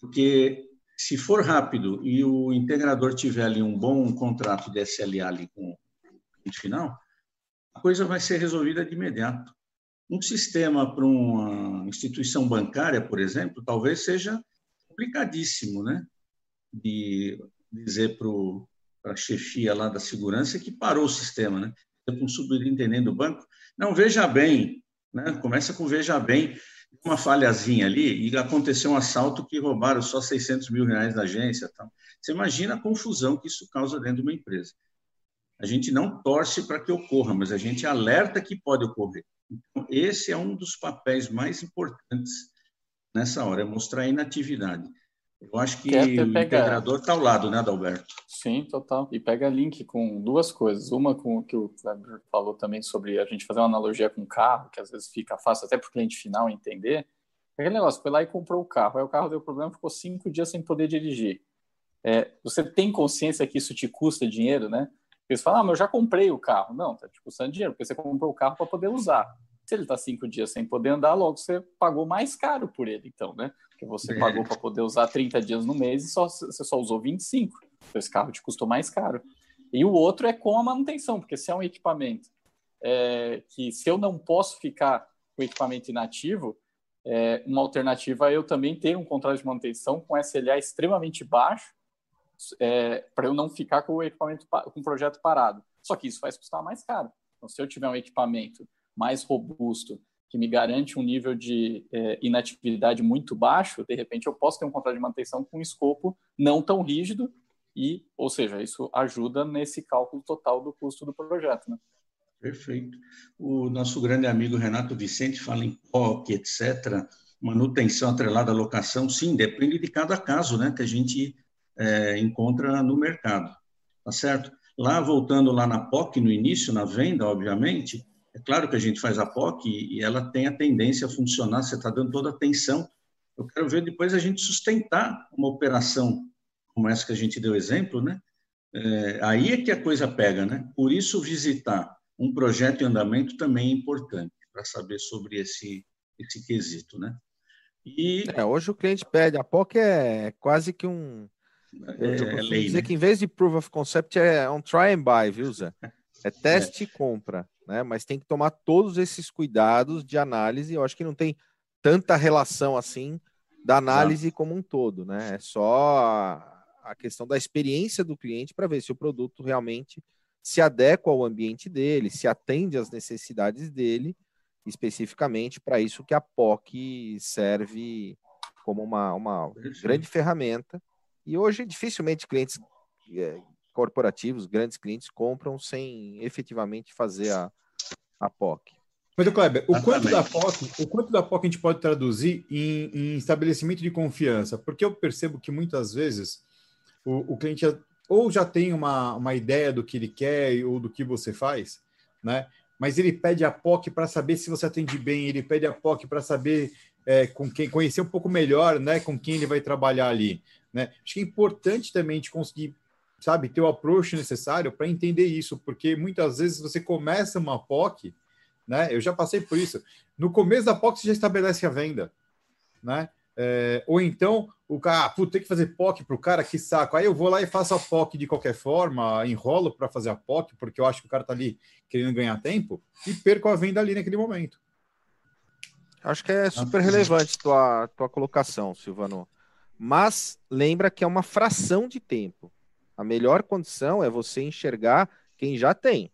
porque se for rápido e o integrador tiver ali um bom contrato de SLA ali com o cliente final, a coisa vai ser resolvida de imediato. Um sistema para uma instituição bancária, por exemplo, talvez seja complicadíssimo, né? De dizer para a chefia lá da segurança que parou o sistema, né? Um superintendente do banco, não, veja bem, né? Começa com veja bem, uma falhazinha ali e aconteceu um assalto que roubaram só 600 mil reais da agência. Tal. Você imagina a confusão que isso causa dentro de uma empresa. A gente não torce para que ocorra, mas a gente alerta que pode ocorrer. Então, esse é um dos papéis mais importantes nessa hora, é mostrar a inatividade. Eu acho que o integrador está ao lado, né, Adalberto? Sim, total. E pega link com duas coisas. Uma com o que o Kleber falou também sobre a gente fazer uma analogia com o carro, que às vezes fica fácil até para o cliente final entender. Aquele negócio, foi lá e comprou o carro. Aí o carro deu problema, ficou cinco dias sem poder dirigir. É, você tem consciência que isso te custa dinheiro, né? Eles falam, ah, mas eu já comprei o carro. Não, está te custando dinheiro, porque você comprou o carro para poder usar. Se ele está cinco dias sem poder andar, logo você pagou mais caro por ele, então, né? Porque você é. pagou para poder usar 30 dias no mês e só, você só usou 25. Então esse carro te custou mais caro. E o outro é com a manutenção, porque se é um equipamento é, que se eu não posso ficar com o equipamento inativo, é, uma alternativa é eu também ter um contrato de manutenção com SLA extremamente baixo é, para eu não ficar com o equipamento com o projeto parado. Só que isso vai custar mais caro. Então, se eu tiver um equipamento mais robusto, que me garante um nível de é, inatividade muito baixo, de repente eu posso ter um contrato de manutenção com um escopo não tão rígido e, ou seja, isso ajuda nesse cálculo total do custo do projeto, né? Perfeito. O nosso grande amigo Renato Vicente fala em POC, etc., manutenção atrelada à locação, sim, depende de cada caso, né, que a gente é, encontra no mercado, tá certo? Lá, voltando lá na POC, no início, na venda, obviamente, é claro que a gente faz a POC e ela tem a tendência a funcionar, você está dando toda a atenção. Eu quero ver depois a gente sustentar uma operação como essa que a gente deu exemplo, né? É, aí é que a coisa pega, né? Por isso, visitar um projeto em andamento também é importante para saber sobre esse, esse quesito, né? E... É, hoje o cliente pede, a POC é quase que um... É, é lei, dizer né? que em vez de proof of concept é um try and buy, viu, Zé? É teste é. e compra né? Mas tem que tomar todos esses cuidados de análise. Eu acho que não tem tanta relação assim da análise como um todo, né? É só a, a questão da experiência do cliente para ver se o produto realmente se adequa ao ambiente dele, se atende às necessidades dele, especificamente para isso que a POC serve como uma, uma grande ferramenta. E hoje, dificilmente clientes é, corporativos, grandes clientes, compram sem efetivamente fazer a, a POC. Mas, Kleber, o quanto, da POC, o quanto da POC a gente pode traduzir em, em estabelecimento de confiança? Porque eu percebo que muitas vezes o, o cliente já, ou já tem uma, uma ideia do que ele quer ou do que você faz, né? mas ele pede a POC para saber se você atende bem, ele pede a POC para saber é, com quem conhecer um pouco melhor, né, com quem ele vai trabalhar ali, né? Acho que é importante também de conseguir sabe, ter o approach necessário para entender isso, porque muitas vezes você começa uma POC, né? Eu já passei por isso. No começo da POC você já estabelece a venda, né? É, ou então o cara, ah, tem que fazer POC para o cara, que saco. Aí eu vou lá e faço a POC de qualquer forma, enrolo para fazer a POC, porque eu acho que o cara está ali querendo ganhar tempo, e perco a venda ali naquele momento. Acho que é super relevante tua, tua colocação, Silvano. Mas lembra que é uma fração de tempo. A melhor condição é você enxergar quem já tem.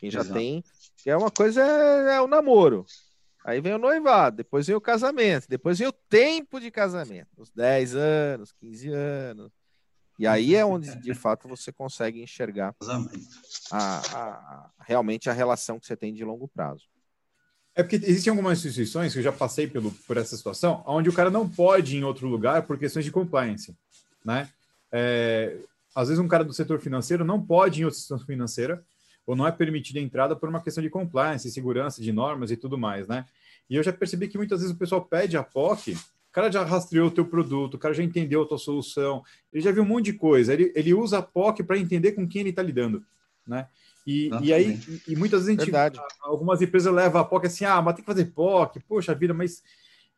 Quem já Exato. tem, que é uma coisa é, é o namoro. Aí vem o noivado, depois vem o casamento, depois vem o tempo de casamento, os 10 anos, 15 anos. E aí é onde, de fato, você consegue enxergar a, a, a, realmente a relação que você tem de longo prazo. É porque existem algumas instituições que eu já passei pelo, por essa situação, onde o cara não pode ir em outro lugar por questões de compliance, né? É, às vezes um cara do setor financeiro não pode ir em outra instituição financeira ou não é permitida a entrada por uma questão de compliance, segurança, de normas e tudo mais, né? E eu já percebi que muitas vezes o pessoal pede a POC, o cara já rastreou o teu produto, o cara já entendeu a tua solução, ele já viu um monte de coisa, ele, ele usa a POC para entender com quem ele está lidando, né? E, e aí, e, muitas vezes a gente, algumas empresas levam a POC assim, ah, mas tem que fazer POC, poxa vida, mas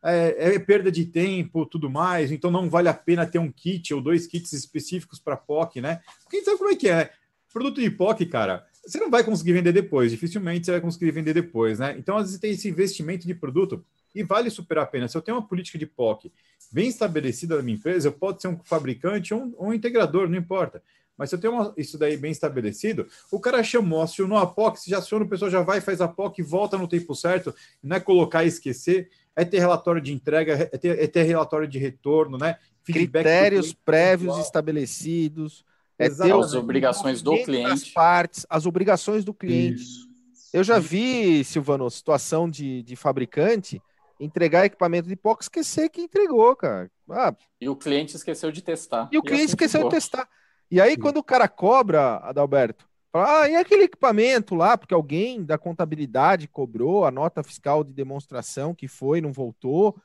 é, é, perda de tempo, tudo mais, então não vale a pena ter um kit ou dois kits específicos para POC, né? Porque sabe como é que é? Produto de POC, cara, você não vai conseguir vender depois, dificilmente você vai conseguir vender depois, né? Então, às vezes tem esse investimento de produto e vale super a pena. Se eu tenho uma política de POC bem estabelecida na minha empresa, eu posso ser um fabricante ou um, um integrador, não importa. Mas se eu tenho uma, isso daí bem estabelecido, o cara chamou, acionou a POC, se já aciona, o pessoal já vai, faz a POC, volta no tempo certo, não é colocar e esquecer, é ter relatório de entrega, é ter, é ter relatório de retorno, né? Feedback Critérios prévios estabelecidos, é ter as obrigações do cliente. As partes, as obrigações do cliente. Isso. Eu já vi, Silvano, situação de, de fabricante entregar equipamento de POC esquecer que entregou, cara. Ah, e o cliente esqueceu de testar. E o cliente assim esqueceu ficou. de testar. E aí, quando o cara cobra, Adalberto, fala, ah, e aquele equipamento lá, porque alguém da contabilidade cobrou a nota fiscal de demonstração que foi, não voltou.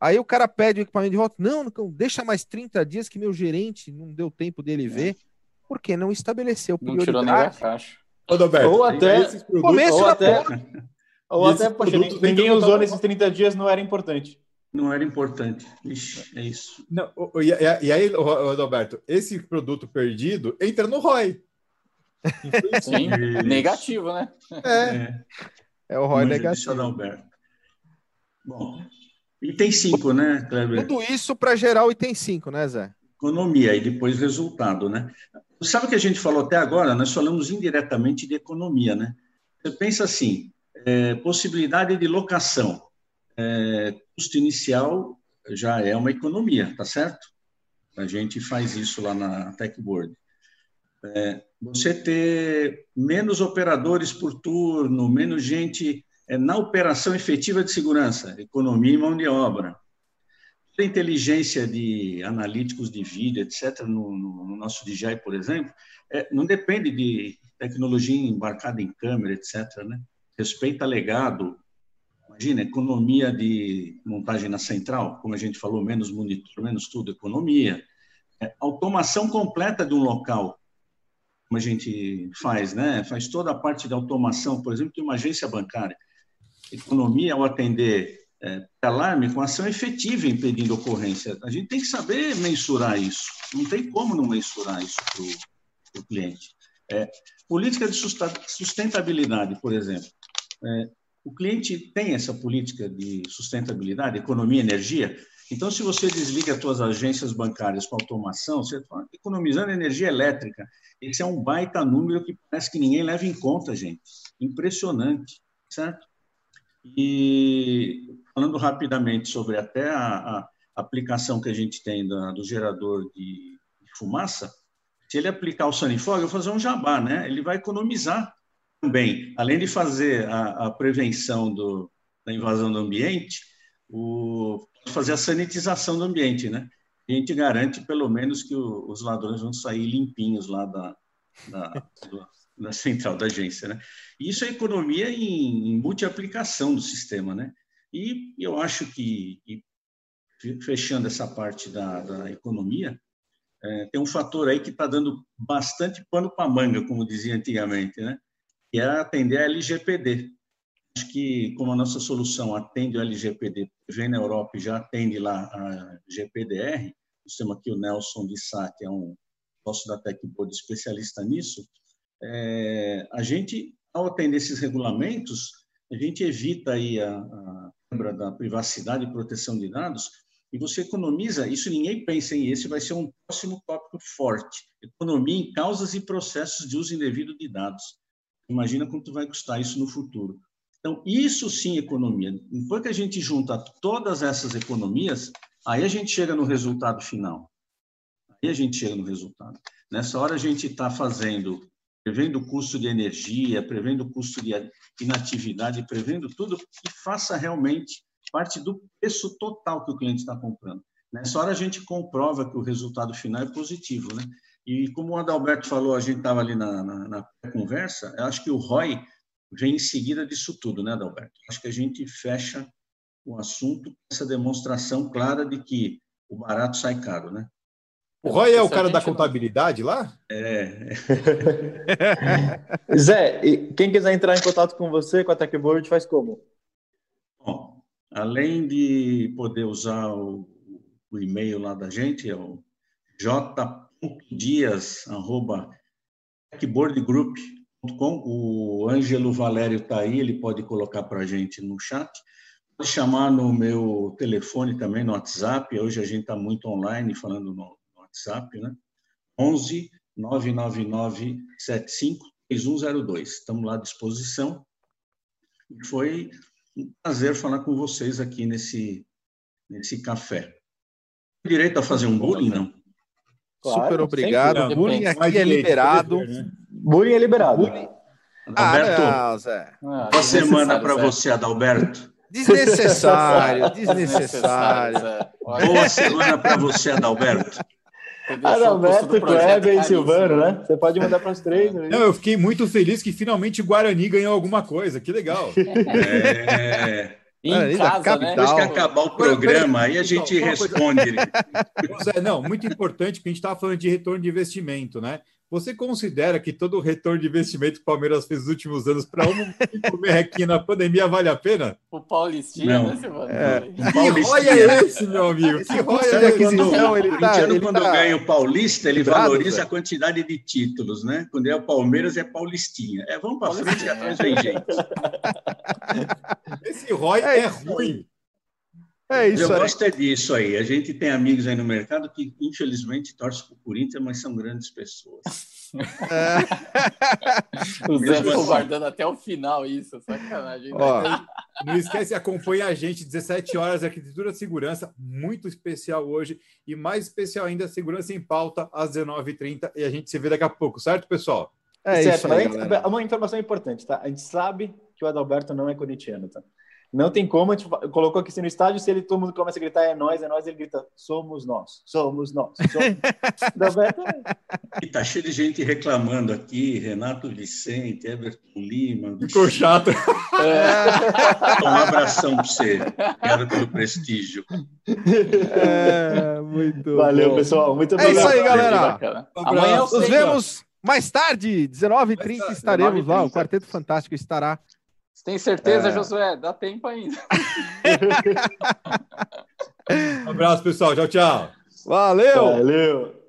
Aí o cara pede o equipamento de volta. Não, não deixa mais 30 dias que meu gerente não deu tempo dele é. ver porque não estabeleceu prioridade. Não tirou nem da caixa. ou até, começo ou até, ou até poxa, ninguém usou nesses 30 dias, não era importante. Não era importante. Ixi, é isso. Não, e, e aí, Roberto, esse produto perdido entra no ROI. Sim, negativo, né? É. É, o ROI negativo. Bom, item 5, né, Kleber? Tudo isso para gerar o item 5, né, Zé? Economia e depois resultado, né? Sabe o que a gente falou até agora? Nós falamos indiretamente de economia, né? Você pensa assim, é, possibilidade de locação, é, custo inicial já é uma economia, tá certo? A gente faz isso lá na Techboard. É, você ter menos operadores por turno, menos gente é, na operação efetiva de segurança, economia e mão de obra a inteligência de analíticos de vídeo, etc., no, no, no nosso DJI, por exemplo, é, não depende de tecnologia embarcada em câmera, etc., né? Respeita legado, imagina, economia de montagem na central, como a gente falou, menos monitor, menos tudo, economia. É, automação completa de um local, como a gente faz, né? Faz toda a parte de automação, por exemplo, de uma agência bancária. Economia ao atender é, alarme com ação efetiva impedindo ocorrência. A gente tem que saber mensurar isso. Não tem como não mensurar isso para o cliente. É, política de sustentabilidade, por exemplo. É, o cliente tem essa política de sustentabilidade, economia, energia. Então, se você desliga as suas agências bancárias com automação, você está economizando energia elétrica. Esse é um baita número que parece que ninguém leva em conta, gente. Impressionante, certo? E falando rapidamente sobre até a, a aplicação que a gente tem da, do gerador de, fumaça, se ele aplicar o Sunnyfog, eu vou fazer um jabá, né? Ele vai economizar também, além de fazer a, a prevenção do, da invasão do ambiente, o, fazer a sanitização do ambiente, né? A gente garante pelo menos que o, os ladrões vão sair limpinhos lá da, da, do, da central da agência, né? Isso é economia em, em multi-aplicação do sistema, né? E eu acho que, fechando essa parte da, da economia, é, tem um fator aí que está dando bastante pano para manga, como dizia antigamente, né? que é atender a LGPD. Acho que, como a nossa solução atende o LGPD, vem na Europa e já atende lá a GPDR, o sistema que o Nelson de Sá, que é um nosso da TechBoard especialista nisso, é, a gente, ao atender esses regulamentos, a gente evita aí a, a quebra da privacidade e proteção de dados E você economiza, isso ninguém pensa em esse vai ser um próximo tópico forte. Economia em causas e processos de uso indevido de dados. Imagina quanto vai custar isso no futuro. Então, isso sim economia. Depois que a gente junta todas essas economias, aí a gente chega no resultado final. Aí a gente chega no resultado. Nessa hora a gente está fazendo, prevendo o custo de energia, prevendo o custo de inatividade, prevendo tudo que faça realmente parte do preço total que o cliente está comprando. Nessa hora a gente comprova que o resultado final é positivo, né? E como o Adalberto falou, a gente estava ali na, na, na, conversa, eu acho que o ROI vem em seguida disso tudo, né, Adalberto? Acho que a gente fecha o assunto com essa demonstração clara de que o barato sai caro, né? O Roy é o cara da contabilidade lá? É. Zé, quem quiser entrar em contato com você, com a TechBoard, faz como? Bom, além de poder usar o, o e-mail lá da gente, é o j.dias.techboardgroup.com. O Ângelo Valério está aí, ele pode colocar para a gente no chat. Pode chamar no meu telefone também, no WhatsApp. Hoje a gente está muito online, falando no, WhatsApp, né? 11 999 75 3102. Estamos lá à disposição. Foi um prazer falar com vocês aqui nesse, nesse café. Direito a fazer um bullying, não? Claro, Super obrigado. Bullying aqui é liberado. Né? Bullying é liberado. Bullying... Adalberto, ah, não, Zé. Ah, boa semana para você, Adalberto. Desnecessário, desnecessário. Boa semana para você, Adalberto. Adalberto, Kleber e Silvano, né? Você pode mandar para os três. Né? Não, eu fiquei muito feliz que finalmente o Guarani ganhou alguma coisa. Que legal. É. Em Guarani casa, né? Depois que acabar o programa, aí a gente responde. Coisa... não, muito importante, porque a gente estava falando de retorno de investimento, né? Você considera que todo o retorno de investimento que o Palmeiras fez nos últimos anos para um aqui na pandemia vale a pena? O Paulistinha, né, Silvano? É. Que roia é esse, meu amigo? Que roia é esse? Quando, ele tá, ele quando tá... ganha o Paulista, ele valoriza a quantidade de títulos, né? Quando é o Palmeiras, é Paulistinha. É, vamos para frente, que atrás vem gente. Esse roia é, é ruim. É isso Eu aí. gosto é disso aí. A gente tem amigos aí no mercado que, infelizmente, torcem para o Corinthians, mas são grandes pessoas. É. o Zé ficou assim. guardando até o final isso, sacanagem. Ó, não esquece, acompanha a gente, 17 horas, Arquitetura Segurança, muito especial hoje, e mais especial ainda, Segurança em Pauta, às 19h30, e a gente se vê daqui a pouco, certo, pessoal? É certo, isso aí, uma informação importante, tá? A gente sabe que o Adalberto não é corintiano, tá? Não tem como, a gente colocou aqui assim no estádio, se ele todo mundo começa a gritar é nós, é nós, ele grita somos nós, somos nós. Somos. e tá cheio de gente reclamando aqui, Renato Vicente, Everton Lima. Ficou chato. É. Um abração para você. Obrigado pelo prestígio. É, muito Valeu, bom. pessoal. Muito obrigado. É isso aí, galera. Um Amanhã nos vemos mais tarde, 19h30 estaremos 19h30. lá. O Quarteto Fantástico estará você tem certeza, é... Josué? Dá tempo ainda. um abraço, pessoal. Tchau, tchau. Valeu! Valeu!